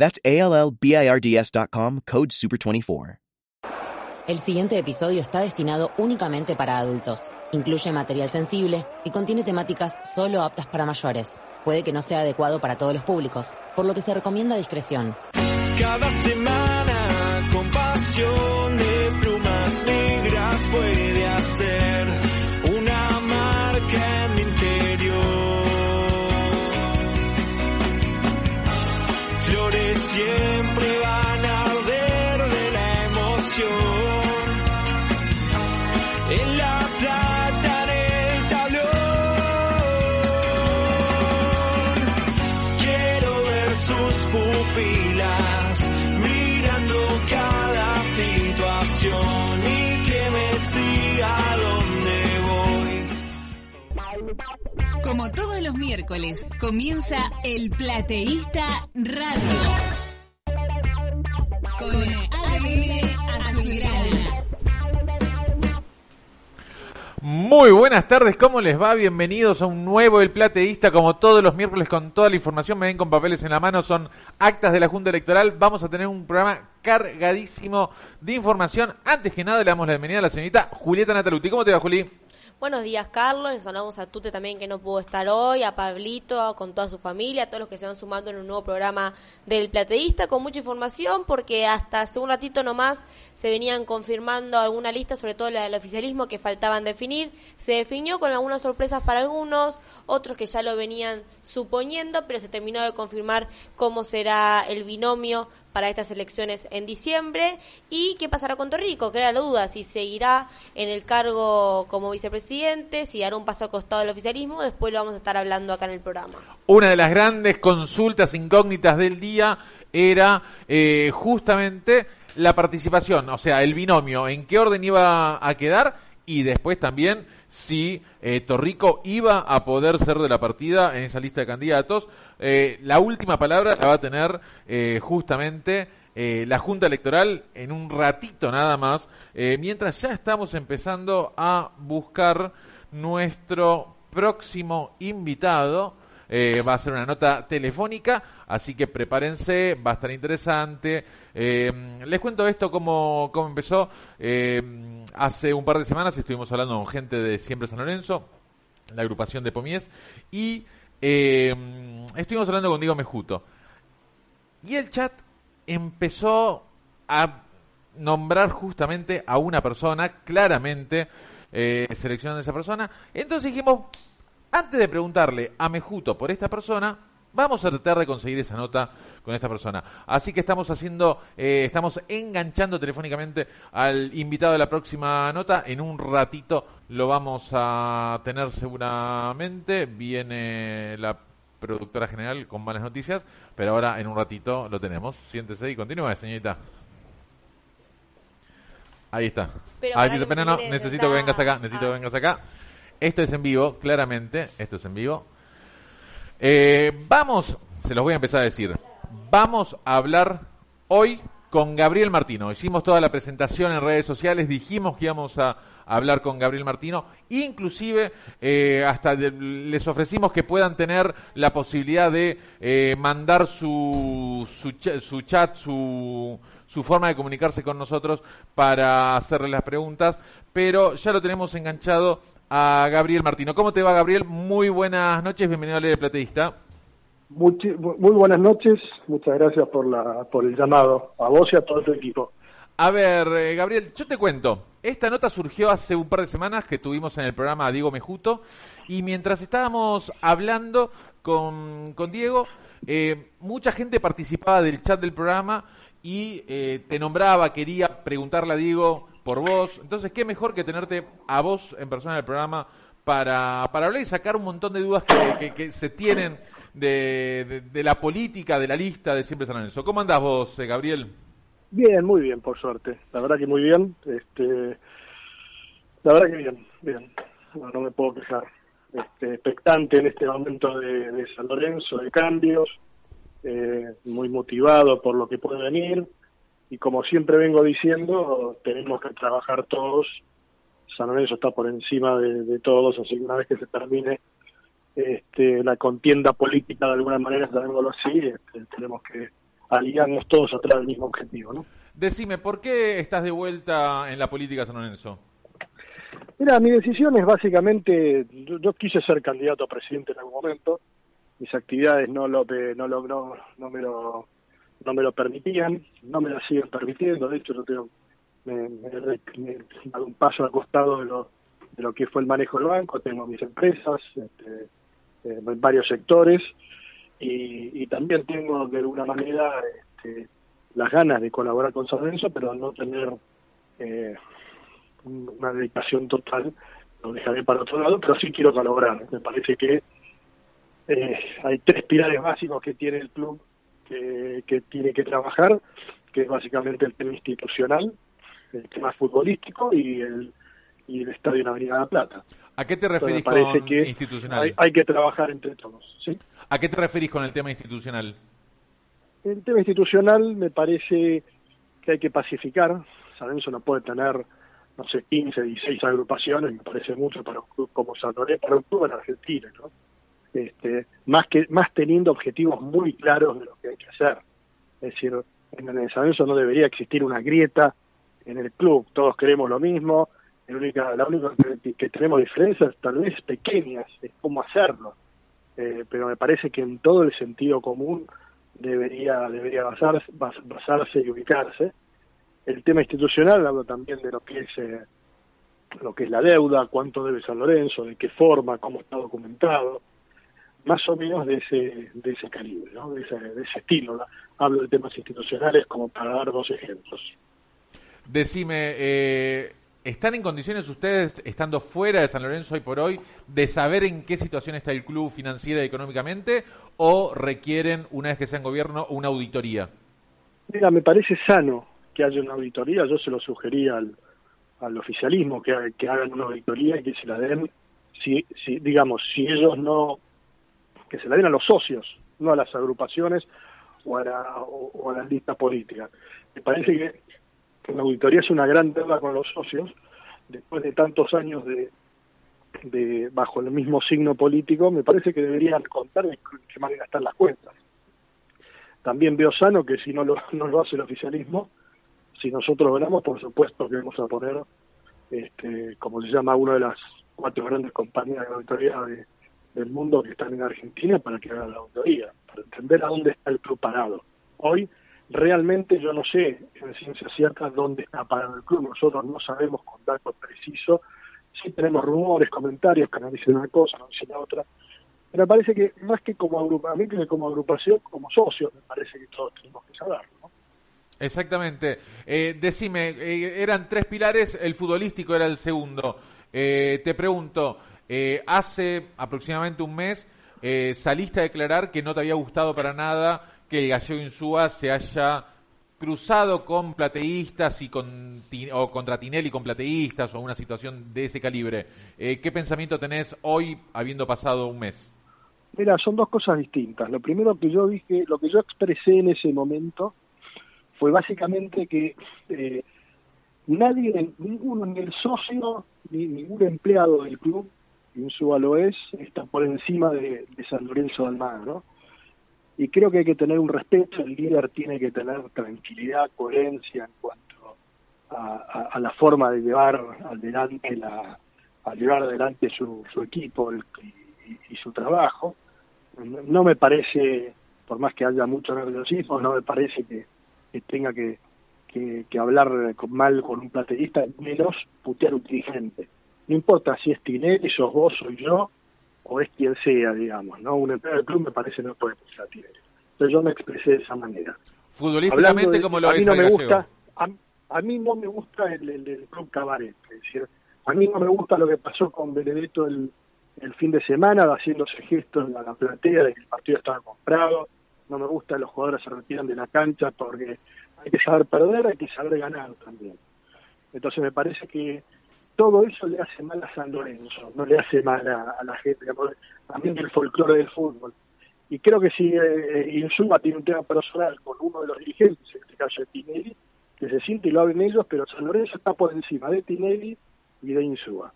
That's ALLBIRDS.com, code SUPER24. El siguiente episodio está destinado únicamente para adultos. Incluye material sensible y contiene temáticas solo aptas para mayores. Puede que no sea adecuado para todos los públicos, por lo que se recomienda discreción. Cada semana con pasión de plumas negras puede hacer una marca situación y que me siga donde voy. Como todos los miércoles, comienza El Plateísta Radio. Muy buenas tardes, ¿cómo les va? Bienvenidos a un nuevo El Plateísta, como todos los miércoles con toda la información, me ven con papeles en la mano, son actas de la Junta Electoral, vamos a tener un programa cargadísimo de información. Antes que nada le damos la bienvenida a la señorita Julieta Nataluti. ¿Cómo te va, Juli? Buenos días, Carlos. Les saludamos a Tute también, que no pudo estar hoy, a Pablito, con toda su familia, a todos los que se van sumando en un nuevo programa del Plateísta, con mucha información, porque hasta hace un ratito nomás se venían confirmando alguna lista, sobre todo la del oficialismo, que faltaban definir. Se definió con algunas sorpresas para algunos, otros que ya lo venían suponiendo, pero se terminó de confirmar cómo será el binomio para estas elecciones en diciembre. Y qué pasará con Torrico, que era la duda, si seguirá en el cargo como vicepresidente, si dará un paso al costado del oficialismo, después lo vamos a estar hablando acá en el programa. Una de las grandes consultas incógnitas del día era eh, justamente la participación, o sea, el binomio, en qué orden iba a quedar y después también si eh, Torrico iba a poder ser de la partida en esa lista de candidatos. Eh, la última palabra la va a tener eh, justamente eh, la Junta Electoral en un ratito nada más, mientras ya estamos empezando a buscar nuestro próximo invitado. Eh, va a ser una nota telefónica, así que prepárense, va a estar interesante. Eh, les cuento esto cómo, cómo empezó. Eh, hace un par de semanas estuvimos hablando con gente de Siempre San Lorenzo, la agrupación de Pomies, y estuvimos hablando con Diego Mejuto. Y el chat empezó a nombrar justamente a una persona, claramente seleccionando a esa persona. Entonces dijimos, antes de preguntarle a Mejuto por esta persona, vamos a tratar de conseguir esa nota con esta persona. Así que estamos haciendo, eh, estamos enganchando telefónicamente al invitado de la próxima nota. En un ratito lo vamos a tener seguramente. Viene la productora general con malas noticias, pero ahora en un ratito lo tenemos. Siéntese y continúe, señorita. Ahí está. Pero Ay, que me no, necesito que vengas acá, necesito que ah. vengas acá. Esto es en vivo, claramente, esto es en vivo. Eh, vamos, se los voy a empezar a decir, vamos a hablar hoy con Gabriel Martino. Hicimos toda la presentación en redes sociales, dijimos que íbamos a hablar con Gabriel Martino, inclusive eh, hasta les ofrecimos que puedan tener la posibilidad de eh, mandar su, su, su chat, su, su forma de comunicarse con nosotros para hacerle las preguntas, pero ya lo tenemos enganchado a Gabriel Martino. ¿Cómo te va, Gabriel? Muy buenas noches, bienvenido a Ley de Plateísta. Muy buenas noches, muchas gracias por, la, por el llamado, a vos y a todo tu equipo. A ver, eh, Gabriel, yo te cuento. Esta nota surgió hace un par de semanas que tuvimos en el programa a Diego Mejuto y mientras estábamos hablando con, con Diego, eh, mucha gente participaba del chat del programa y eh, te nombraba, quería preguntarle a Diego por vos. Entonces, ¿qué mejor que tenerte a vos en persona en el programa para, para hablar y sacar un montón de dudas que, que- se tienen de, de- la política, de la lista de Siempre San Lorenzo? ¿Cómo andás vos, eh, Gabriel? Bien, muy bien, por suerte. La verdad que muy bien. Este, la verdad que bien, bien. No, no me puedo quejar. Este, expectante en este momento de San Lorenzo, de cambios, eh, muy motivado por lo que puede venir. Y como siempre vengo diciendo, tenemos que trabajar todos. San Lorenzo está por encima de, de todos, así que una vez que se termine este, la contienda política de alguna manera, llamémoslo así, este, tenemos que aliarnos todos atrás del mismo objetivo, ¿no? Decime, ¿por qué estás de vuelta en la política San Lorenzo? Mira, mi decisión es básicamente, yo, yo quise ser candidato a presidente en algún momento, mis actividades no lo no lo no, no me lo no me lo permitían, no me lo siguen permitiendo, de hecho yo tengo me, me, me he dado un paso al costado de lo de lo que fue el manejo del banco, tengo mis empresas este, eh, en varios sectores y, y también tengo de alguna manera este, las ganas de colaborar con San Lorenzo, pero no tener eh, una dedicación total, lo dejaré para otro lado, pero sí quiero colaborar. Me parece que eh, hay tres pilares básicos que tiene el club que, que tiene que trabajar, que es básicamente el tema institucional, el tema futbolístico y el, y el estadio en Avenida La Plata. ¿A qué te referís Entonces, con que institucional? Hay, hay que trabajar entre todos. ¿sí? ¿A qué te referís con el tema institucional? El tema institucional me parece que hay que pacificar. San Lorenzo no puede tener, no sé, 15, 16 agrupaciones, me parece mucho para un club como San Lorenzo, para un club en Argentina, ¿no? Este, más que más teniendo objetivos muy claros de lo que hay que hacer. Es decir, en el Lorenzo no debería existir una grieta en el club, todos queremos lo mismo, la única, la única que, tenemos diferencias tal vez pequeñas, es cómo hacerlo. Eh, pero me parece que en todo el sentido común debería debería basarse, bas- basarse y ubicarse. El tema institucional hablo también de lo que es eh, lo que es la deuda, cuánto debe San Lorenzo, de qué forma, cómo está documentado, más o menos de ese de ese calibre, ¿no? de, ese, de ese estilo. Hablo de temas institucionales como para dar dos ejemplos. Decime, eh, ¿están en condiciones ustedes, estando fuera de San Lorenzo hoy por hoy, de saber en qué situación está el club financiera y económicamente o requieren, una vez que sea en gobierno, una auditoría? Mira, me parece sano que haya una auditoría, yo se lo sugería al, al oficialismo que, que hagan una auditoría y que se la den, si, si digamos, si ellos no, que se la den a los socios, no a las agrupaciones o a, la- o- a las listas políticas. Me parece que la auditoría es una gran deuda con los socios, después de tantos años de, de bajo el mismo signo político, me parece que deberían contar de qué manera están las cuentas. También veo sano que si no lo, no lo hace el oficialismo, si nosotros ganamos, por supuesto que vamos a poner, este, como se llama, una de las cuatro grandes compañías de auditoría de- del mundo que están en Argentina para que hagan la auditoría, para entender a dónde está el club parado. Hoy, realmente yo no sé en ciencia cierta dónde está parado el club, nosotros no sabemos con datos precisos, sí tenemos rumores, comentarios que nos dicen una cosa, nos dicen la otra, pero parece que más que como agrupamiento, que como agrupación, como socios, me parece que todos tenemos que saberlo. ¿no? Exactamente. Eh, decime, eh, eran tres pilares, el futbolístico era el segundo. Eh, te pregunto, eh, hace aproximadamente un mes eh, saliste a declarar que no te había gustado para nada que el Gallego Insúa se haya cruzado con plateístas y con o contra Tinelli con plateístas o una situación de ese calibre. Eh, ¿Qué pensamiento tenés hoy habiendo pasado un mes? Mira, son dos cosas distintas. Lo primero que yo dije, lo que yo expresé en ese momento fue básicamente que eh, nadie, ninguno, ni el socio, ni ningún empleado del club, Insúa lo es, está por encima de, San Lorenzo de Almagro. Y creo que hay que tener un respeto, el líder tiene que tener tranquilidad, coherencia en cuanto a, a- la forma de llevar adelante la, llevar adelante su, su equipo y- su trabajo no me parece, por más que haya mucho nerviosismo, no me parece que, tenga que, que, que hablar con- mal con un plateísta, menos putear un dirigente. No importa si es Tinelli, sos vos, soy yo, o es quien sea, digamos, ¿no? Un empleado del club me parece no puede a Tinelli. Entonces yo me expresé de esa manera. Futbolísticamente, de- como lo a mí ves no al me gusta, a, a mí no me gusta el, el- el club cabaret, es decir, a mí no me gusta lo que pasó con Benedetto el, el fin de semana, haciéndose gestos a la platea de que el partido estaba comprado, no me gusta que los jugadores se retiran de la cancha porque hay que saber perder, hay que saber ganar también. Entonces me parece que todo eso le hace mal a San Lorenzo, no le hace mal a, la gente, también el folclore del fútbol. Y creo que si eh, Insuma tiene un tema personal con uno de los dirigentes, en este caso de Tinelli, que se siente y lo hablen ellos, pero San Lorenzo está por encima de Tinelli y de Insúa.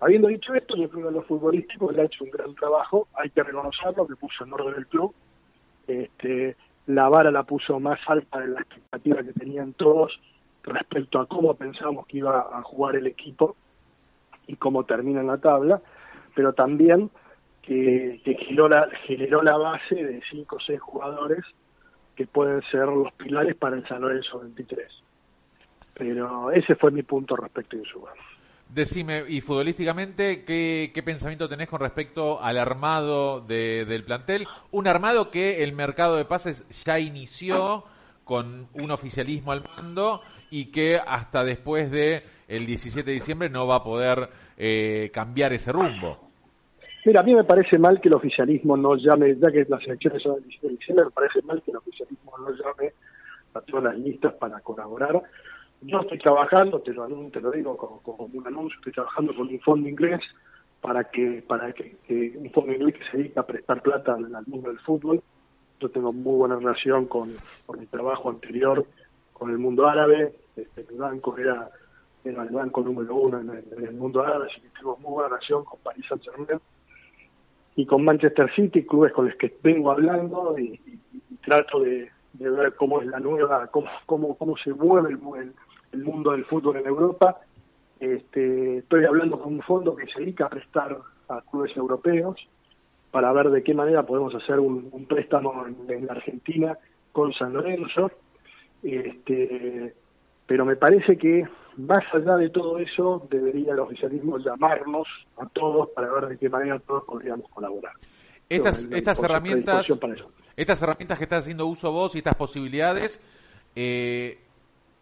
Habiendo dicho esto, yo creo que los futbolísticos le ha hecho un gran trabajo, hay que reconocerlo, que puso en orden del club. Este, la vara la puso más alta de la expectativa que tenían todos respecto a cómo pensamos que iba a jugar el equipo y cómo termina en la tabla, pero también que, generó, la, generó la base de cinco o seis jugadores que pueden ser los pilares para el San Lorenzo 23. Pero ese fue mi punto respecto a Insúa. Decime, y futbolísticamente, ¿qué, ¿qué, pensamiento tenés con respecto al armado del plantel? Un armado que el mercado de pases ya inició con un oficialismo al mando y que hasta después de el 17 de diciembre no va a poder eh, cambiar ese rumbo. Mira, a mí me parece mal que el oficialismo no llame, ya que las elecciones son el 17 de diciembre, me parece mal que el oficialismo no llame a todas las listas para colaborar. Yo estoy trabajando, te lo, te lo digo como, un anuncio, estoy trabajando con un fondo inglés para que para que, un fondo inglés que se dedica a prestar plata al, mundo del fútbol. Yo tengo muy buena relación con, mi trabajo anterior con el mundo árabe. Este, mi banco era, era el banco número uno en el, mundo árabe, así que tengo muy buena relación con Paris Saint-Germain y con Manchester City, clubes con los que vengo hablando y, trato de, ver cómo es la nueva, cómo, cómo, cómo se mueve el, mundo del fútbol en Europa. Este, estoy hablando con un fondo que se dedica a prestar a clubes europeos para ver de qué manera podemos hacer un, préstamo en, la Argentina con San Lorenzo. Este, pero me parece que más allá de todo eso, debería el oficialismo llamarnos a todos para ver de qué manera todos podríamos colaborar. Estas, estas herramientas, estas herramientas que estás haciendo uso vos y estas posibilidades, eh,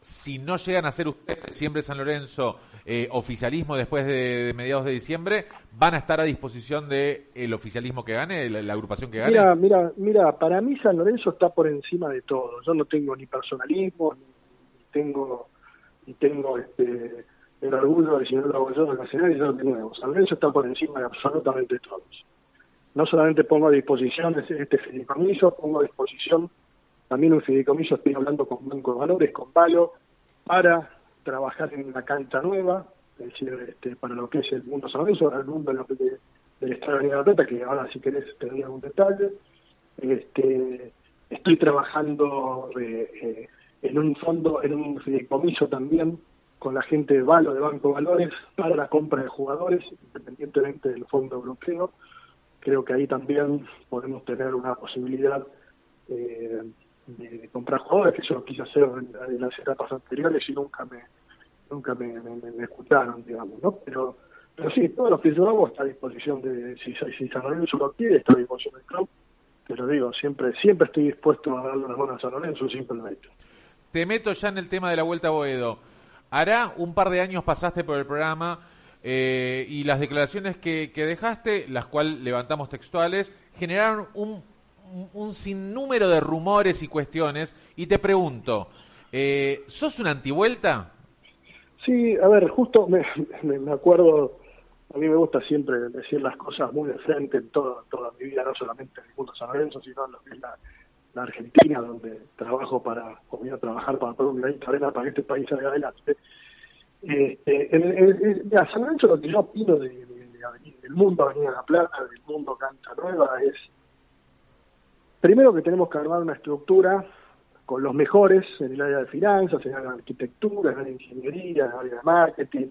si no llegan a ser ustedes, siempre San Lorenzo, eh, oficialismo después de, mediados de diciembre, van a estar a disposición del el oficialismo que gane, la, agrupación que gane. Mira, mira, mira, para mí San Lorenzo está por encima de todo. Yo no tengo ni personalismo, ni tengo y tengo este el orgullo de si no lo hago yo de nacional y yo de nuevo. San Lorenzo está por encima de absolutamente todos. No solamente pongo a disposición este fideicomiso, pongo a disposición también un fideicomiso, estoy hablando con Banco de Valores, con Palo, para trabajar en una cancha nueva, es decir, este, para lo que es el mundo San Lorenzo, el mundo del Estado de la Plata, que ahora si querés te algún detalle. Este, estoy trabajando eh, eh en un fondo, en un fideicomiso también con la gente de Valo, de Banco Valores, para la compra de jugadores, independientemente del fondo europeo. Creo que ahí también podemos tener una posibilidad eh, de, comprar jugadores, que eso lo quise hacer en, las etapas anteriores y nunca me nunca me, escucharon, digamos, ¿no? Pero pero sí, todo lo que yo hago está a disposición de, si, si San Lorenzo lo quiere, está a disposición del club. Pero digo, siempre siempre estoy dispuesto a darle una mano a San Lorenzo, lo hecho te meto ya en el tema de la Vuelta a Boedo. Hará un par de años pasaste por el programa eh, y las declaraciones que, dejaste, las cuales levantamos textuales, generaron un, un, sinnúmero de rumores y cuestiones. Y te pregunto, eh, ¿sos una antivuelta? Sí, a ver, justo me, me, acuerdo, a mí me gusta siempre decir las cosas muy de frente en toda, toda mi vida, no solamente en el mundo San Lorenzo, sino en lo que la, la Argentina, donde trabajo para, o voy a trabajar para poner un granito arena para que este país salga adelante. Este, en, San Lorenzo lo que yo opino de, del mundo Avenida La Plata, del mundo Cancha Nueva, es primero que tenemos que armar una estructura con los mejores en el área de finanzas, en el área de arquitectura, en el área de ingeniería, en el área de marketing,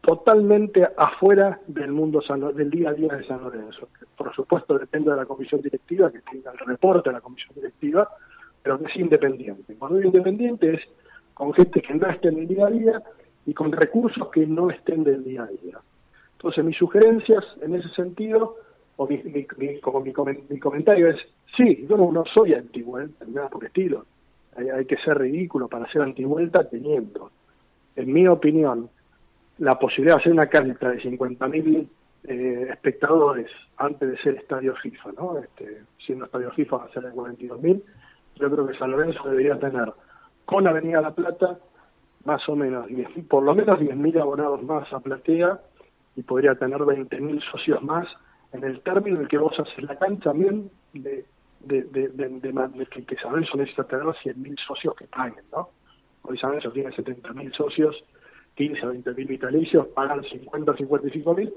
totalmente afuera del mundo del día a día de San Lorenzo. Por supuesto depende de la comisión directiva, que tenga el reporte de la comisión directiva, pero que es independiente. Cuando digo independiente es con gente que no esté en el día a día y con recursos que no estén del día a día. Entonces mis sugerencias en ese sentido, o mi, como mi, comentario es, sí, yo no, soy antivuelta, nada por estilo. Hay, hay que ser ridículo para ser antivuelta teniendo, en mi opinión, la posibilidad de hacer una cancha de 50.000 eh, espectadores antes de ser estadio FIFA, ¿no? Este, siendo estadio FIFA va a ser de 42.000, yo creo que San Lorenzo debería tener con Avenida La Plata, más o menos, 10 por lo menos 10.000 abonados más a Platea y podría tener 20.000 socios más en el término en el que vos haces la cancha también de, que, que San Lorenzo necesita tener 100.000 socios que paguen, ¿no? Hoy San Lorenzo tiene 70.000 socios, 15 a 20.000 vitalicios, pagan 50 a 55.000.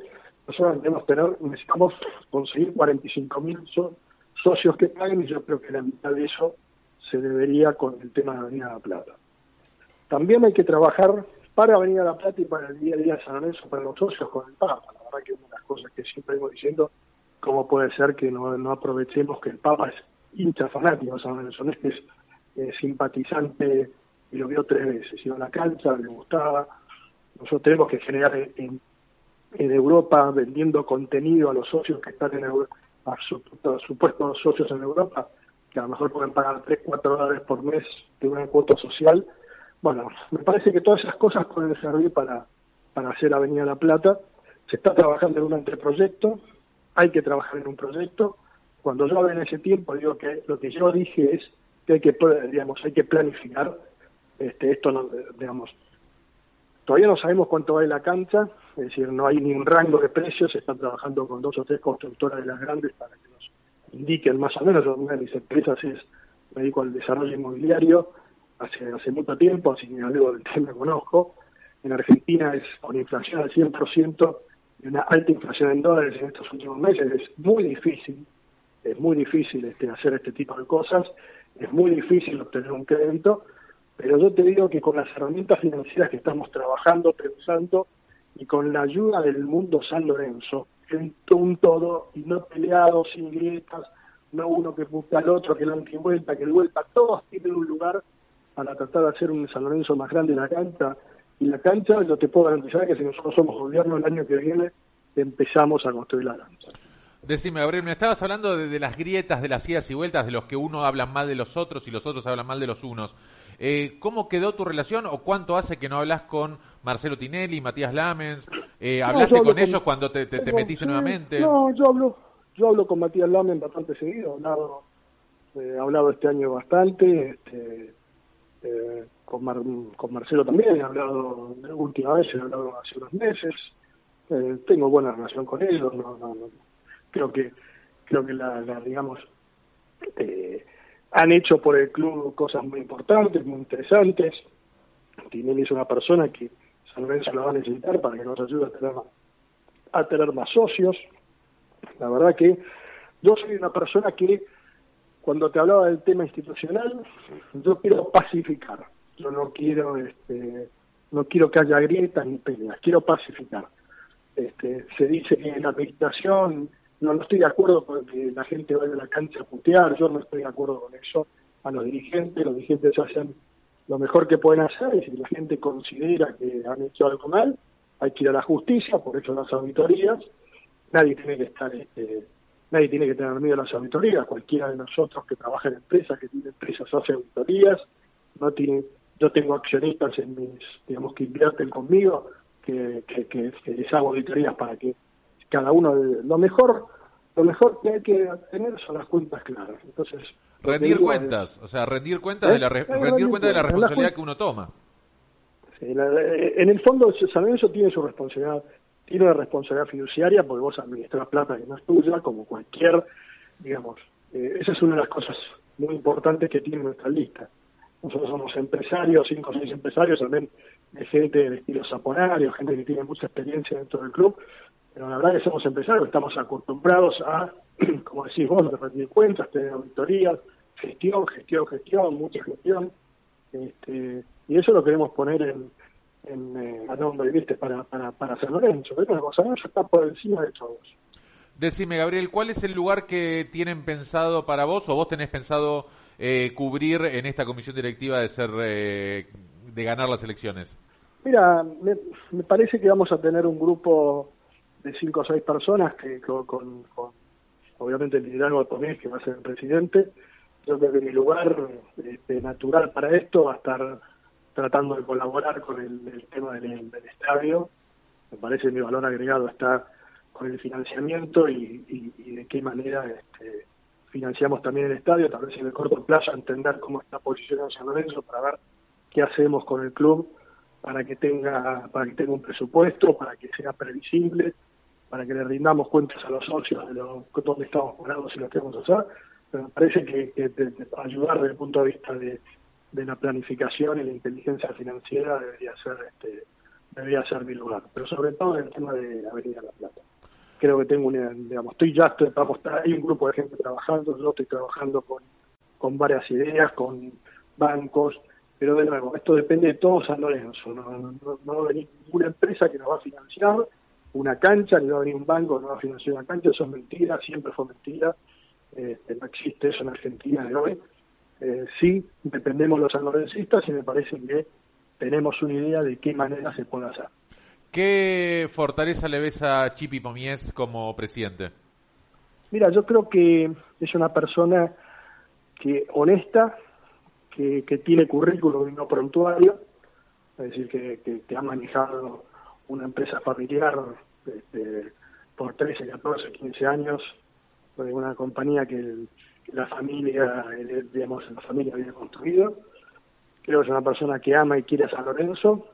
Nosotros debemos tener, necesitamos conseguir 45.000 so- socios que paguen y yo creo que la mitad de eso se debería con el tema de Avenida La Plata. También hay que trabajar para Avenida La Plata y para el día a día de San Lorenzo, para los socios con el Papa. La verdad que una de las cosas que siempre vengo diciendo, cómo puede ser que no, no aprovechemos que el Papa es hincha fanático de San Lorenzo, es que es simpatizante y lo vio tres veces, iba a la cancha, le gustaba. Nosotros tenemos que generar en, Europa, vendiendo contenido a los socios que están en Europa, a, su- a supuestos socios en Europa, que a lo mejor pueden pagar 3, 4 dólares por mes de una cuota social. Bueno, me parece que todas esas cosas pueden servir para, para hacer Avenida La Plata. Se está trabajando en un anteproyecto, hay que trabajar en un proyecto. Cuando yo hablo en ese tiempo, digo que lo que yo dije es que hay que, digamos, hay que planificar este, esto, digamos, Todavía no sabemos cuánto vale la cancha, es decir, no hay ni un rango de precios, se están trabajando con dos o tres constructoras de las grandes para que nos indiquen más o menos. Una de mis empresas es, me dedico al desarrollo inmobiliario hace, hace mucho tiempo, así que algo del tema conozco. En Argentina es con inflación al 100% y una alta inflación en dólares en estos últimos meses. Es muy difícil, es muy difícil este, hacer este tipo de cosas, es muy difícil obtener un crédito pero yo te digo que con las herramientas financieras que estamos trabajando, pensando, y con la ayuda del mundo San Lorenzo, en un todo, y no peleado, sin grietas, no uno que busca al otro, que el antivuelta, que el vuelta, todos tienen un lugar para tratar de hacer un San Lorenzo más grande en la cancha. Y la cancha, yo te puedo garantizar que si nosotros somos gobierno el año que viene, empezamos a construir la cancha. Decime, Gabriel, me estabas hablando de, de las grietas, de las idas y vueltas, de los que uno hablan mal de los otros y los otros hablan mal de los unos. Eh, ¿Cómo quedó tu relación o cuánto hace que no hablas con Marcelo Tinelli, Matías Lamens? Eh, ¿Hablaste con ellos cuando te, te- te tengo- metiste sí, nuevamente? No, yo hablo, yo hablo con Matías Lamen bastante seguido, he hablado, eh, hablado este año bastante, este, eh, con, Mar- con Marcelo también, he hablado, la última vez he hablado hace unos meses, eh, tengo buena relación con ellos, no. creo que, creo que la, la, digamos, eh, han hecho por el club cosas muy importantes, muy interesantes. Tinelli es una persona que San Lorenzo la va a necesitar para que nos ayude a tener más, a tener más socios. La verdad que yo soy una persona que cuando te hablaba del tema institucional, yo quiero pacificar. Yo no quiero este no quiero que haya grietas ni peleas, quiero pacificar. Este, se dice que la administración no, estoy de acuerdo con que la gente vaya a la cancha a putear, yo no estoy de acuerdo con eso. A los dirigentes, los dirigentes hacen lo mejor que pueden hacer y si la gente considera que han hecho algo mal, hay que ir a la justicia, por eso las auditorías. Nadie tiene que estar, este, nadie tiene que tener miedo a las auditorías. Cualquiera de nosotros que trabaja en empresas, que tiene empresas, hace auditorías. No tiene, yo tengo accionistas en mis, digamos, que invierten conmigo, que, que, que, que les hago auditorías para que cada uno, lo mejor, lo mejor que hay que tener son las cuentas claras. Entonces, Rendir digo cuentas, o sea, rendir cuentas ¿Eh? de la re- rendir rendir cuenta de la responsabilidad que uno toma. Sí, la- eh, en el fondo, San Lorenzo tiene su responsabilidad, tiene una responsabilidad fiduciaria porque vos administras plata que no es tuya, como cualquier, digamos, eh, esa es una de las cosas muy importantes que tiene nuestra lista. Nosotros somos empresarios, cinco o seis empresarios, también de gente de estilo saponario, gente que tiene mucha experiencia dentro del club, pero la verdad que somos empresarios, estamos acostumbrados a, como decís vos, a rendir cuentas, tener auditorías, gestión, gestión, gestión, mucha gestión, este, y eso lo queremos poner en, en, eh, a nombre, ¿viste? Para, para, para San Lorenzo. Pero Lorenzo está por encima de todos. Decime, Gabriel, ¿cuál es el lugar que tienen pensado para vos o vos tenés pensado eh, cubrir en esta comisión directiva de ser eh, de ganar las elecciones? Mira, me, me parece que vamos a tener un grupo de cinco o seis personas que con, obviamente el liderazgo de Tomés, que va a ser el presidente. Yo creo que mi lugar este, natural para esto va a estar tratando de colaborar con el, tema del, estadio. Me parece que mi valor agregado está con el financiamiento y, y, y de qué manera este, financiamos también el estadio, tal vez en el corto plazo entender cómo está posicionado San Lorenzo para ver qué hacemos con el club para que tenga para que tenga un presupuesto, para que sea previsible, para que le rindamos cuentas a los socios de lo, dónde estamos parados y lo que vamos a hacer. Pero me parece que, que ayudar desde el punto de vista de, la planificación y la inteligencia financiera debería ser este debería ser mi lugar. Pero sobre todo en el tema de Avenida La Plata. Creo que tengo una, digamos, estoy ya, estoy, hay un grupo de gente trabajando, yo estoy trabajando con, con varias ideas, con bancos, pero de nuevo, esto depende de todo San Lorenzo, no, no, no- no ninguna empresa que nos va a financiar una cancha, ni va a venir un banco nos va a financiar una cancha, eso es mentira, siempre fue mentira, Este, no existe eso en Argentina de hoy. Eh, sí, dependemos los sanlorencistas y me parece que tenemos una idea de qué manera se puede hacer. ¿Qué fortaleza le ves a Chipi Pomies como presidente? Mira, yo creo que es una persona que honesta, que, que tiene currículum y no prontuario, es decir, que, que, que ha manejado una empresa familiar este, por 13, 14, 15 años, de una compañía que, la familia, digamos, la familia había construido. Creo que es una persona que ama y quiere a San Lorenzo.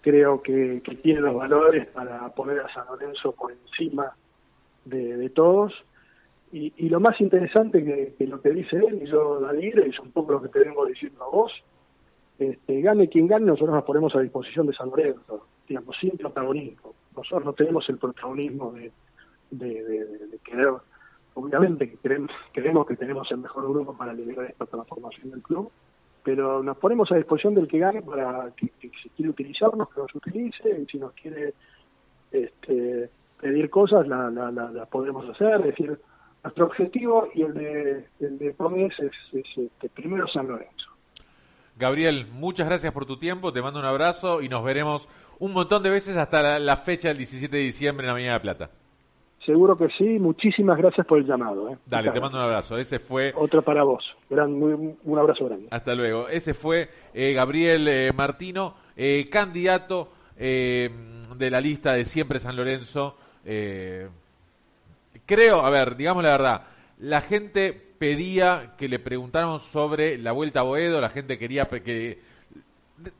Creo que, tiene los valores para poner a San Lorenzo por encima de, todos. Y, lo más interesante que, lo que dice él, y yo digo, es un poco lo que te vengo diciendo a vos, este, gane quien gane, nosotros nos ponemos a disposición de San Lorenzo, digamos, sin protagonismo. Nosotros no tenemos el protagonismo de, querer, obviamente que creemos, que tenemos el mejor grupo para liderar esta transformación del club, pero nos ponemos a disposición del que gane para que, si quiere utilizarnos, que nos utilice, y si nos quiere este, pedir cosas, la, la, la, podemos hacer, es decir, nuestro objetivo y el de, el de Promes es, es, este, primero San Lorenzo. Gabriel, muchas gracias por tu tiempo, te mando un abrazo y nos veremos un montón de veces hasta la, la fecha del 17 de diciembre en la Avenida de Plata. Seguro que sí, muchísimas gracias por el llamado. ¿eh? Dale, te mando un abrazo. Ese fue, Otro para vos. Gran, muy- un abrazo grande. hasta luego, ese fue eh, Gabriel eh, Martino, candidato de la lista de Siempre San Lorenzo. creo, a ver, digamos la verdad, la gente pedía que le preguntáramos sobre la vuelta a Boedo, la gente quería que...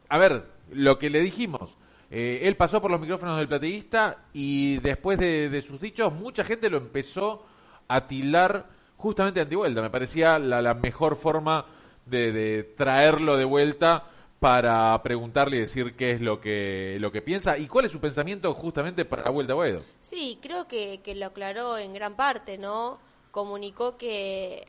A ver, lo que le dijimos, eh, él pasó por los micrófonos del plateísta y después de, sus dichos, mucha gente lo empezó a tildar justamente antivuelta. Me parecía la, la mejor forma de, de traerlo de vuelta para preguntarle y decir qué es lo que, lo que piensa y cuál es su pensamiento justamente para la vuelta a. Sí, creo que, que lo aclaró en gran parte, ¿no? Comunicó que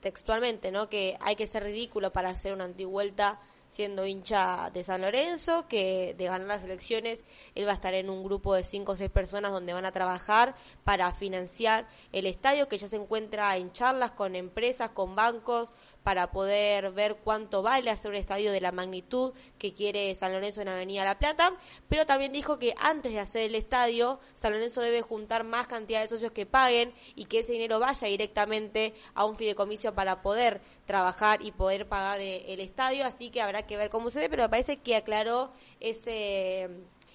textualmente, ¿no? Que hay que ser ridículo para hacer una antivuelta siendo hincha de San Lorenzo, que de ganar las elecciones él va a estar en un grupo de cinco o seis personas donde van a trabajar para financiar el estadio, que ya se encuentra en charlas con empresas, con bancos, para poder ver cuánto vale hacer un estadio de la magnitud que quiere San Lorenzo en Avenida La Plata, pero también dijo que antes de hacer el estadio, San Lorenzo debe juntar más cantidad de socios que paguen y que ese dinero vaya directamente a un fideicomiso para poder trabajar y poder pagar eh, el estadio, así que habrá que ver cómo se pero me parece que aclaró ese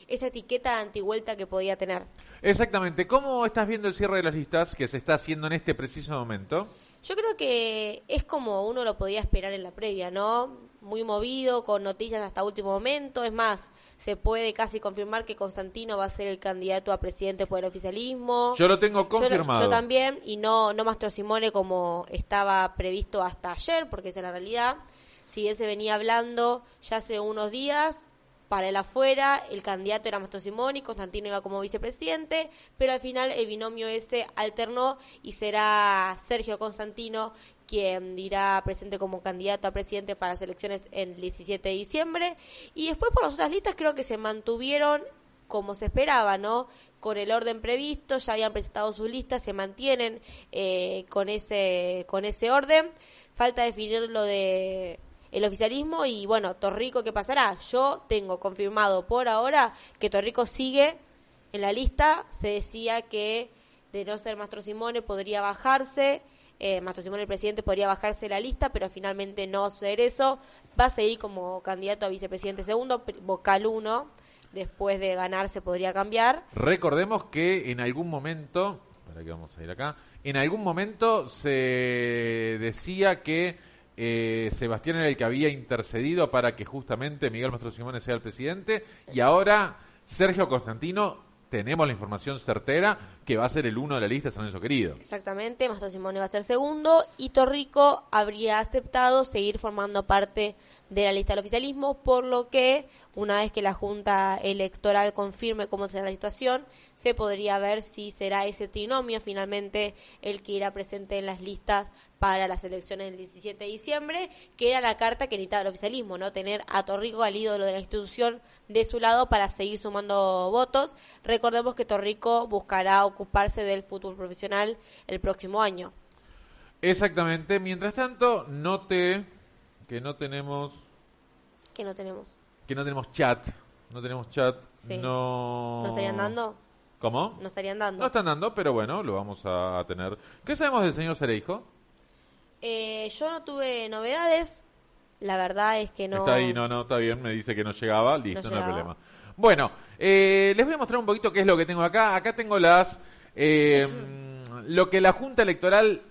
esa etiqueta de antivuelta que podía tener. Exactamente. ¿Cómo estás viendo el cierre de las listas que se está haciendo en este preciso momento? Yo creo que es como uno lo podía esperar en la previa, ¿no? Muy movido, con noticias hasta último momento. Es más, se puede casi confirmar que Constantino va a ser el candidato a presidente por el oficialismo. Yo lo tengo Yo, confirmado. yo también, y no, no Mastro Simone como estaba previsto hasta ayer, porque esa es la realidad. Si bien se venía hablando ya hace unos días, para el afuera, el candidato era Mastro Simone y Constantino iba como vicepresidente, pero al final el binomio ese alternó y será Sergio Constantino quien irá presente como candidato a presidente para las elecciones el 17 de diciembre. Y después por las otras listas creo que se mantuvieron como se esperaba, ¿no? Con el orden previsto, ya habían presentado sus listas, se mantienen eh, con ese con ese orden. Falta definir lo de el oficialismo y bueno, Torrico, ¿qué pasará? Yo tengo confirmado por ahora que Torrico sigue en la lista. Se decía que de no ser Mastro Simone podría bajarse. Eh, Mastro Simone, el presidente, podría bajarse de la lista, pero finalmente no va a suceder eso. Va a seguir como candidato a vicepresidente segundo, vocal uno. Después de ganar se podría cambiar. Recordemos que en algún momento, para que vamos a ir acá, en algún momento se decía que eh, Sebastián era el que había intercedido para que justamente Miguel Mastro Simone sea el presidente y ahora Sergio Constantino tenemos la información certera que va a ser el uno de la lista San Lorenzo Querido. Exactamente, Mastro Simone va a ser segundo y Torrico habría aceptado seguir formando parte de la lista del oficialismo, por lo que una vez que la Junta Electoral confirme cómo será la situación, se podría ver si será ese trinomio finalmente el que irá presente en las listas para las elecciones del 17 de diciembre, que era la carta que necesitaba el oficialismo, ¿no? Tener a Torrico, al ídolo de la institución, de su lado para seguir sumando votos. Recordemos que Torrico buscará ocuparse del fútbol profesional el próximo año. Exactamente. Mientras tanto, note que no tenemos Que no tenemos. que no tenemos chat. No tenemos chat. Sí. No. ¿No estarían dando? ¿Cómo? No estarían dando. No están dando, pero bueno, lo vamos a tener. ¿Qué sabemos del señor Cereijo? Eh, yo no tuve novedades. La verdad es que no. Está ahí, no, no, está bien, me dice que no llegaba, listo, no, hay problema. Bueno, eh, les voy a mostrar un poquito qué es lo que tengo acá. Acá tengo las eh, lo que la Junta Electoral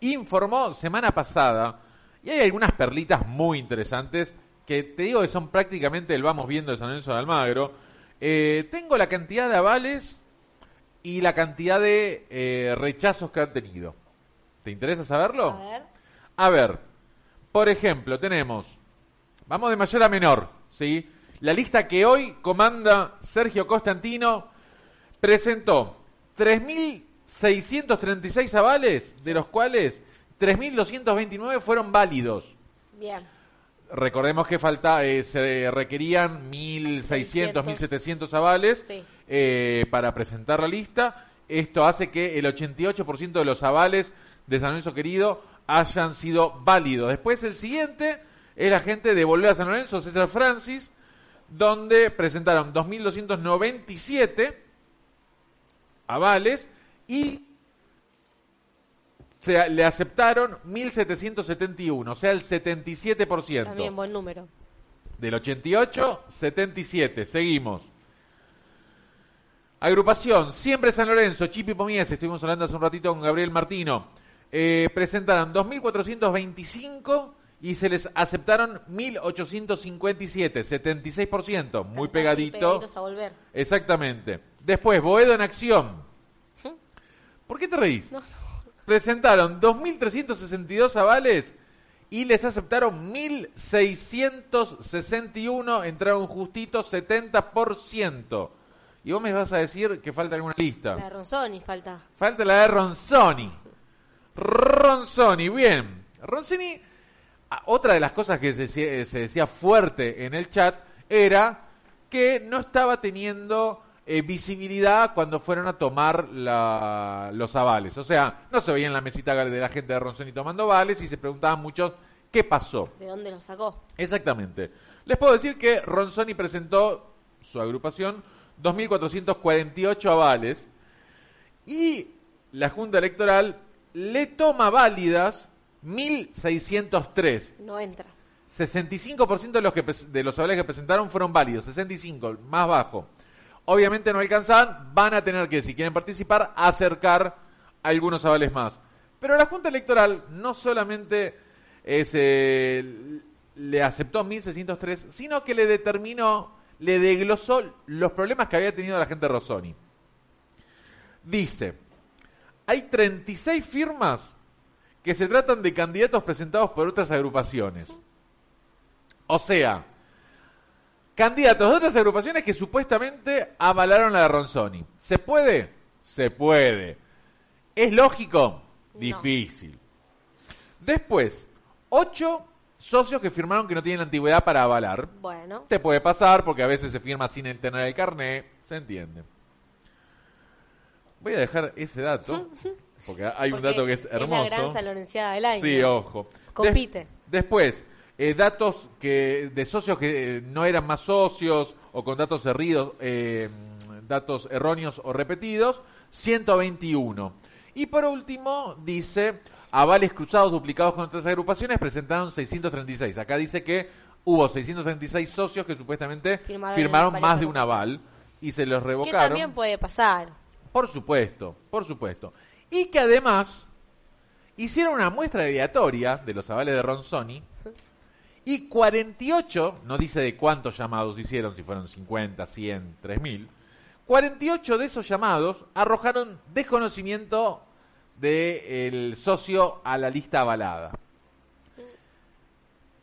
informó semana pasada. Y hay algunas perlitas muy interesantes que te digo que son prácticamente el vamos viendo de San Lorenzo de Almagro. Eh, tengo la cantidad de avales y la cantidad de eh, rechazos que han tenido. ¿Te interesa saberlo? A ver. A ver, por ejemplo, tenemos, vamos de mayor a menor, ¿sí? La lista que hoy comanda Sergio Constantino presentó 3.636 avales, de los cuales 3.229 fueron válidos. Bien. Recordemos que falta, eh, se requerían 1.600, 1.700 avales Sí. eh, para presentar la lista. Esto hace que el 88% de los avales de San Lorenzo Querido hayan sido válidos. Después el siguiente es la gente de Volver a San Lorenzo, César Francis, donde presentaron 2.297 avales y se, le aceptaron 1.771, o sea, el 77%. También buen número. Del 88, 77. Seguimos. Agrupación, siempre San Lorenzo, Chipi Pomies, estuvimos hablando hace un ratito con Gabriel Martino. Eh, presentaron 2.425 y se les aceptaron 1.857, 76%, muy Están pegadito. a volver. Exactamente. Después, Boedo en acción. ¿Por qué te reís? No, no. Presentaron 2.362 avales y les aceptaron 1.661, entraron justito 70%. Y vos me vas a decir que falta alguna lista. La de Ronzoni falta. Falta la de Ronzoni. Ronzoni, bien. Ronzoni, otra de las cosas que se, decía fuerte en el chat era que no estaba teniendo eh, visibilidad cuando fueron a tomar la- los avales. O sea, no se veía en la mesita de la gente de Ronzoni tomando avales y se preguntaban muchos qué pasó. ¿De dónde lo sacó? Exactamente. Les puedo decir que Ronzoni presentó su agrupación 2.448 avales y la Junta Electoral le toma válidas 1.603. No entra. 65% de los, que, de los avales que presentaron fueron válidos, 65, más bajo. Obviamente no alcanzaban, van a tener que, si quieren participar, acercar algunos avales más. Pero la Junta Electoral no solamente eh, se- le aceptó 1603, sino que le determinó, le desglosó los problemas que había tenido la gente de Rosoni. Dice, hay 36 firmas que se tratan de candidatos presentados por otras agrupaciones. O sea, candidatos de otras agrupaciones que supuestamente avalaron la de Ronzoni. ¿Se puede? Se puede. ¿Es lógico? No. Difícil. Después, ocho socios que firmaron que no tienen antigüedad para avalar. Bueno. Te puede pasar porque a veces se firma sin tener el carné, se entiende. Voy a dejar ese dato, porque hay un dato que es hermoso. Es la gran del año. Sí, ojo. Compite. Des- después, eh, datos que de socios que eh, no eran más socios o con datos erridos, eh, datos erróneos o repetidos, 121. Y por último, dice, avales cruzados duplicados con otras agrupaciones presentaron 636. Acá dice que hubo 636 socios que supuestamente Firmaron más de un aval y se los Que revocaron. también puede pasar. Por supuesto, por supuesto. Y que además, hicieron una muestra aleatoria de los avales de Ronzoni y 48, no dice de cuántos llamados hicieron, si fueron 50, 100, 3000, 48 de esos llamados arrojaron desconocimiento del socio a la lista avalada.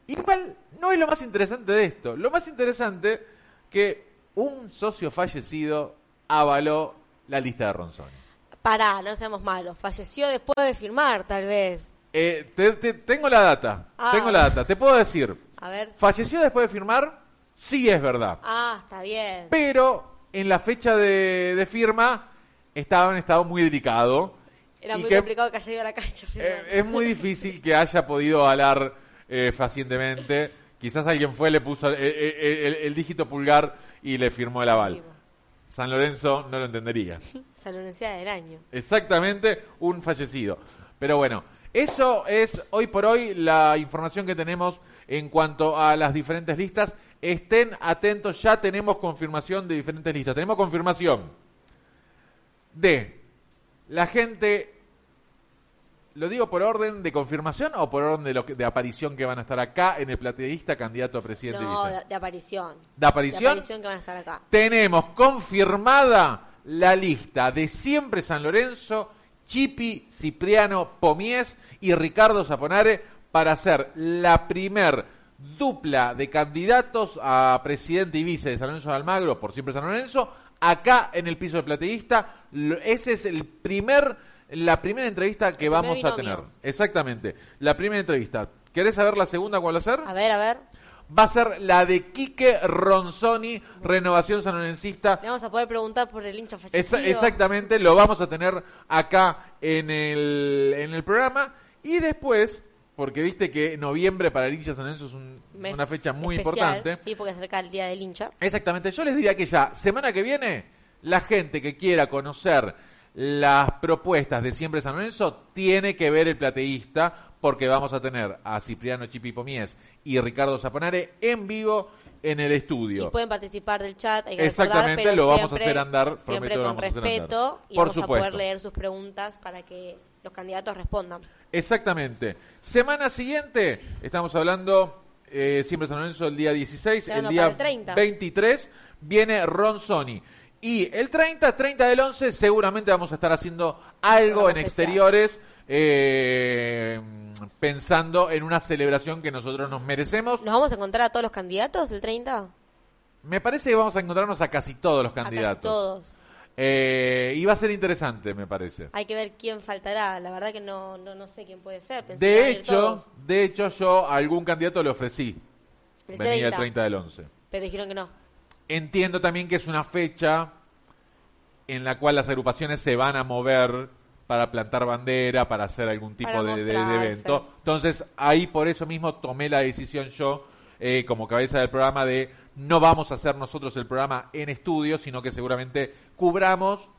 Igual no es lo más interesante de esto. Lo más interesante que un socio fallecido avaló la lista de Ronzoni. Pará, no seamos malos. Falleció después de firmar, tal vez. Eh, te- te- tengo la data, Ah. tengo la data. Te puedo decir, A ver. falleció después de firmar, sí es verdad. Ah, está bien. Pero en la fecha de, de firma estaba en estado muy delicado. Era muy que, complicado que haya ido a la cancha. eh, es muy difícil que haya podido avalar eh, fehacientemente. Quizás alguien fue, le puso el, el- el- el dígito pulgar y le firmó el aval. San Lorenzo no lo entendería. San Lorencia del año. Exactamente, un fallecido. Pero bueno, eso es hoy por hoy la información que tenemos en cuanto a las diferentes listas. Estén atentos, ya tenemos confirmación de diferentes listas. Tenemos confirmación de la gente, ¿lo digo por orden de confirmación o por orden de, lo que- de aparición que van a estar acá en el plateísta candidato a presidente y No, vice? de, de aparición. ¿De aparición? De aparición que van a estar acá. tenemos confirmada la lista de siempre San Lorenzo, Chipi, Cipriano, Pomies y Ricardo Zaponare para hacer la primer dupla de candidatos a presidente y vice de San Lorenzo de Almagro por siempre San Lorenzo acá en el piso de plateísta. Ese es el primer la primera entrevista que El vamos a tener. Exactamente, la primera entrevista. ¿Querés saber la segunda cuál va a ser? A ver, a ver. va a ser la de Quique Ronzoni, Renovación Sanorencista. Le vamos a poder preguntar por el hincha fallecido. Esa- exactamente, lo vamos a tener acá en el, en el programa. Y después, porque viste que noviembre para el hincha San es un- una fecha muy especial, importante. Sí, porque se acerca el día del hincha. Exactamente, yo les diría que ya, semana que viene, la gente que quiera conocer las propuestas de Siempre San Lorenzo tiene que ver el plateísta, porque vamos a tener a Cipriano Chipi Pomies y Ricardo Zaponare en vivo en el estudio. Y pueden participar del chat. Hay que Exactamente, recordar, lo vamos a hacer andar, Siempre prometo, con a respeto. Y Por vamos a supuesto. poder leer sus preguntas para que los candidatos respondan. Exactamente. Semana siguiente, estamos hablando, eh, siempre San Lorenzo, el día 16, el día el 30. 23, viene Ron Sony. Y el 30, 30 del 11, seguramente vamos a estar haciendo algo en exteriores, eh, pensando en una celebración que nosotros nos merecemos. ¿Nos vamos a encontrar a todos los candidatos el 30? Me parece que vamos a encontrarnos a casi todos los A casi candidatos. todos. Eh, y va a ser interesante, me parece. Hay que ver quién faltará. La verdad que no, no, no sé quién puede ser. Pensé De hecho, de hecho, yo a algún candidato le ofrecí. El Venía el 30. 30 del 11. pero dijeron que no. Entiendo también que es una fecha en la cual las agrupaciones se van a mover para plantar bandera, para hacer algún tipo de, de- de mostrarse. evento. Entonces, ahí por eso mismo tomé la decisión yo, eh, como cabeza del programa, de no vamos a hacer nosotros el programa en estudio, sino que seguramente cubramos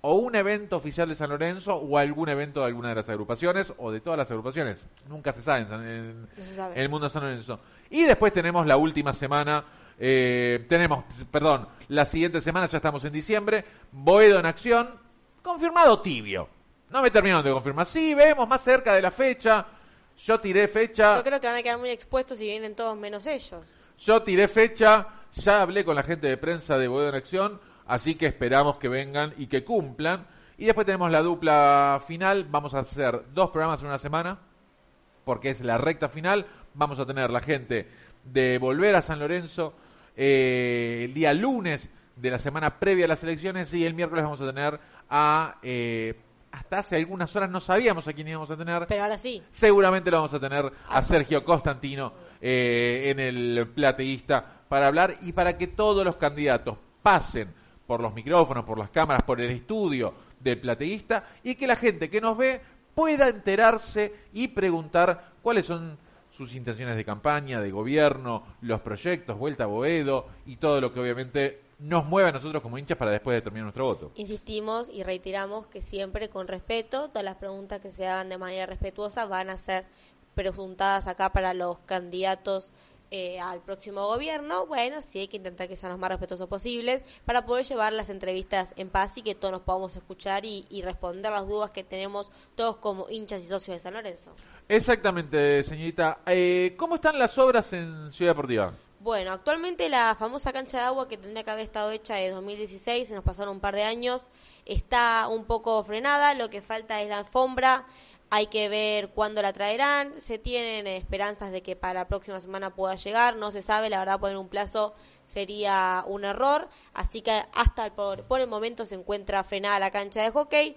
o un evento oficial de San Lorenzo o algún evento de alguna de las agrupaciones o de todas las agrupaciones. Nunca se sabe en, San- en- No se sabe. en el mundo de San Lorenzo. Y después tenemos la última semana, eh, tenemos, perdón, la siguiente semana, ya estamos en diciembre, Boedo en acción, confirmado tibio. No me terminaron de confirmar. Sí, vemos más cerca de la fecha. Yo tiré fecha. Yo creo que van a quedar muy expuestos si vienen todos menos ellos. Yo tiré fecha, ya hablé con la gente de prensa de Boedo en Acción, así que esperamos que vengan y que cumplan. Y después tenemos la dupla final, vamos a hacer dos programas en una semana, porque es la recta final. Vamos a tener la gente de Volver a San Lorenzo eh, el día lunes de la semana previa a las elecciones y el miércoles vamos a tener a... eh, hasta hace algunas horas no sabíamos a quién íbamos a tener. Pero ahora sí. Seguramente lo vamos a tener a Sergio Constantino eh, en el plateísta para hablar y para que todos los candidatos pasen por los micrófonos, por las cámaras, por el estudio del plateísta y que la gente que nos ve pueda enterarse y preguntar cuáles son sus intenciones de campaña, de gobierno, los proyectos, vuelta a Boedo y todo lo que obviamente nos mueve a nosotros como hinchas para después determinar nuestro voto. Insistimos y reiteramos que siempre con respeto, todas las preguntas que se hagan de manera respetuosa van a ser preguntadas acá para los candidatos eh, al próximo gobierno, bueno, sí hay que intentar que sean los más respetuosos posibles para poder llevar las entrevistas en paz y que todos nos podamos escuchar y, y responder las dudas que tenemos todos como hinchas y socios de San Lorenzo. Exactamente, señorita. Eh, ¿Cómo están las obras en Ciudad Deportiva? Bueno, actualmente la famosa cancha de agua que tendría que haber estado hecha de 2016, se nos pasaron un par de años, está un poco frenada, lo que falta es la alfombra, hay que ver cuándo la traerán, se tienen esperanzas de que para la próxima semana pueda llegar, no se sabe, la verdad poner un plazo sería un error, así que hasta por, por el momento se encuentra frenada la cancha de hockey.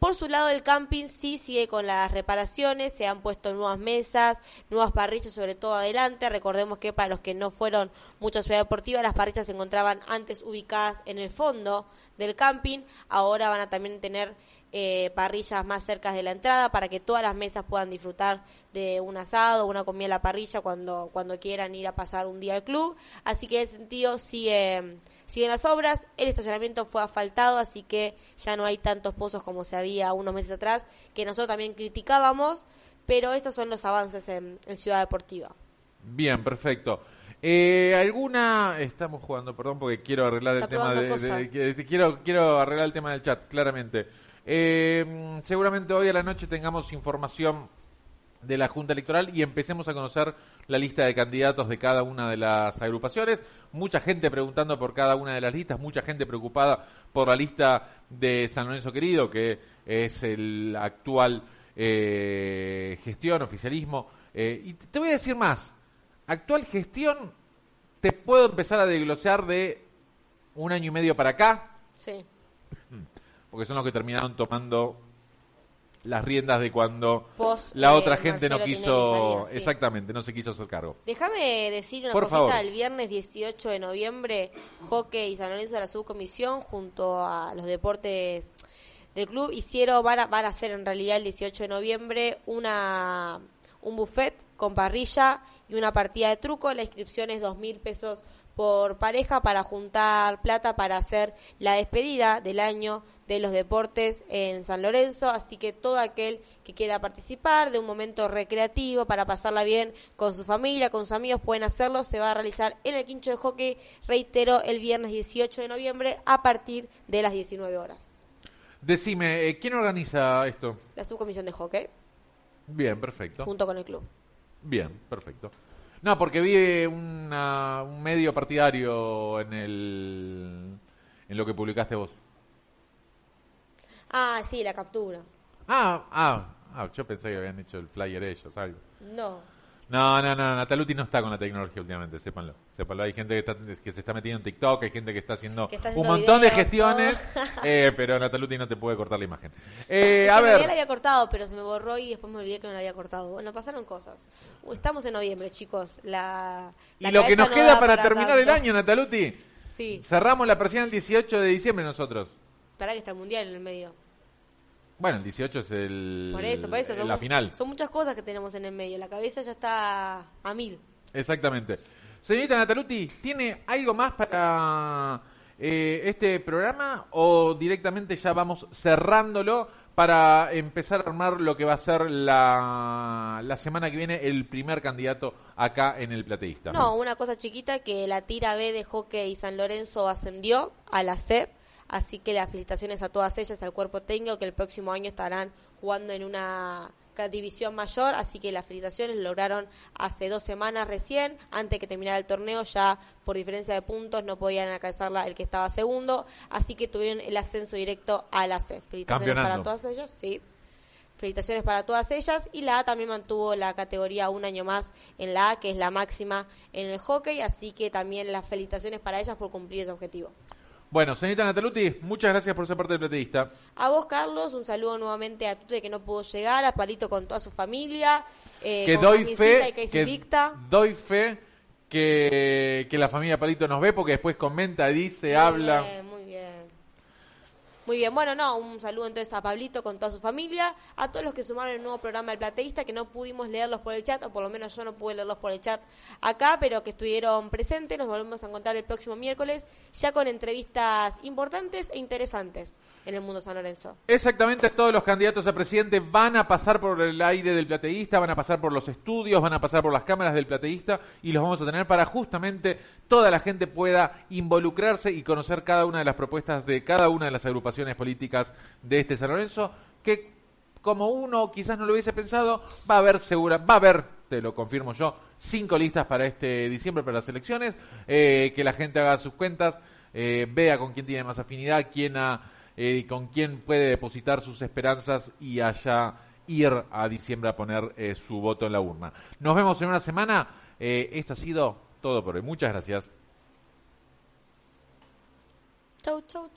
Por su lado, el camping sí sigue con las reparaciones, se han puesto nuevas mesas, nuevas parrillas, sobre todo adelante. Recordemos que para los que no fueron mucho a Ciudad Deportiva, las parrillas se encontraban antes ubicadas en el fondo del camping. Ahora van a también tener eh, parrillas más cerca de la entrada para que todas las mesas puedan disfrutar de un asado, una comida a la parrilla cuando, cuando quieran ir a pasar un día al club. Así que en ese sentido sigue, siguen las obras. El estacionamiento fue asfaltado, así que ya no hay tantos pozos como se había unos meses atrás, que nosotros también criticábamos. Pero esos son los avances en, en Ciudad Deportiva. Bien, perfecto. Eh, ¿Alguna... Estamos jugando, perdón, porque quiero arreglar el tema de, quiero, quiero arreglar el tema del chat, claramente. Eh, mm, seguramente hoy a la noche tengamos información de la Junta Electoral y empecemos a conocer la lista de candidatos de cada una de las agrupaciones. Mucha gente preguntando por cada una de las listas, mucha gente preocupada por la lista de San Lorenzo Querido, que es el actual eh, gestión, oficialismo. Eh, y te voy a decir más, actual gestión te puedo empezar a desglosar de un año y medio para acá, Sí. Porque son los que terminaron tomando las riendas de cuando Post, la eh, otra gente no quiso, sí. exactamente, no se quiso hacer cargo. Déjame decir una Por cosita. favor. El viernes 18 de noviembre, Hockey y San Lorenzo de la subcomisión, junto a los deportes del club, hicieron, van a, van a hacer en realidad el 18 de noviembre una un buffet con parrilla y una partida de truco. La inscripción es dos mil pesos por pareja para juntar plata para hacer la despedida del año de los deportes en San Lorenzo, así que todo aquel que quiera participar de un momento recreativo para pasarla bien con su familia, con sus amigos, pueden hacerlo, se va a realizar en el quincho de hockey, reitero, el viernes 18 de noviembre a partir de las 19 horas. Decime, eh, ¿quién organiza esto? La subcomisión de hockey, Bien, perfecto. junto con el club. Bien, perfecto. No, porque vi una- un medio partidario en el en lo que publicaste vos. Ah, sí, la captura. Ah, ah, ah, yo pensé que habían hecho el flyer ellos, algo. No. No, no, no, Nataluti no está con la tecnología últimamente, sépanlo. Sépanlo, hay gente que, está, que se está metiendo en TikTok, hay gente que está haciendo, Que está un montón de gestiones, ¿no? eh, pero Nataluti no te puede cortar la imagen. Eh, a ver, la había cortado, pero se me borró y después me olvidé que no la había cortado. Bueno, pasaron cosas. Uh, Estamos en noviembre, chicos. La, y lo que nos no queda da para terminar el año, Nataluti, Sí, cerramos la persiana el 18 de diciembre nosotros. para que está el mundial en el medio. Bueno, el 18 es el, Por eso, por eso. la Son, final. Son muchas cosas que tenemos en el medio. La cabeza ya está a mil. Exactamente. Señorita Nataluti, ¿tiene algo más para eh, este programa o directamente ya vamos cerrándolo para empezar a armar lo que va a ser la, la semana que viene el primer candidato acá en el plateísta? No, una cosa chiquita que la tira B de hockey San Lorenzo ascendió a la C, así que las felicitaciones a todas ellas, al cuerpo técnico, que el próximo año estarán jugando en una división mayor, así que las felicitaciones lograron hace dos semanas recién, antes que terminara el torneo, ya por diferencia de puntos no podían alcanzarla el que estaba segundo, así que tuvieron el ascenso directo a la C. Felicitaciones para todas ellas, sí. Felicitaciones para todas ellas. Y la A también mantuvo la categoría un año más en la A, que es la máxima en el hockey. Así que también las felicitaciones para ellas por cumplir ese objetivo. Bueno, señorita Nataluti, muchas gracias por ser parte del plateísta. A vos, Carlos, un saludo nuevamente a Tute que no pudo llegar, a Palito con toda su familia. eh, que doy fe, y que doy fe que, que la familia Palito nos ve porque después comenta, dice, Muy habla. bien, muy bien. Bueno, no, un saludo entonces a Pablito con toda su familia, a todos los que sumaron el nuevo programa del Plateísta, que no pudimos leerlos por el chat, o por lo menos yo no pude leerlos por el chat acá, pero que estuvieron presentes. Nos volvemos a encontrar el próximo miércoles, ya con entrevistas importantes e interesantes en el mundo San Lorenzo. Exactamente, todos los candidatos a presidente van a pasar por el aire del plateísta, van a pasar por los estudios, van a pasar por las cámaras del plateísta y los vamos a tener para justamente toda la gente pueda involucrarse y conocer cada una de las propuestas de cada una de las agrupaciones políticas de este San Lorenzo, que como uno quizás no lo hubiese pensado, va a haber segura, va a haber, te lo confirmo yo, cinco listas para este diciembre para las elecciones, eh, que la gente haga sus cuentas, eh, vea con quién tiene más afinidad, quién eh, con quién puede depositar sus esperanzas y allá ir a diciembre a poner su voto en la urna. Nos vemos en una semana. Esto ha sido todo por hoy. Muchas gracias. Chau, chau, chau.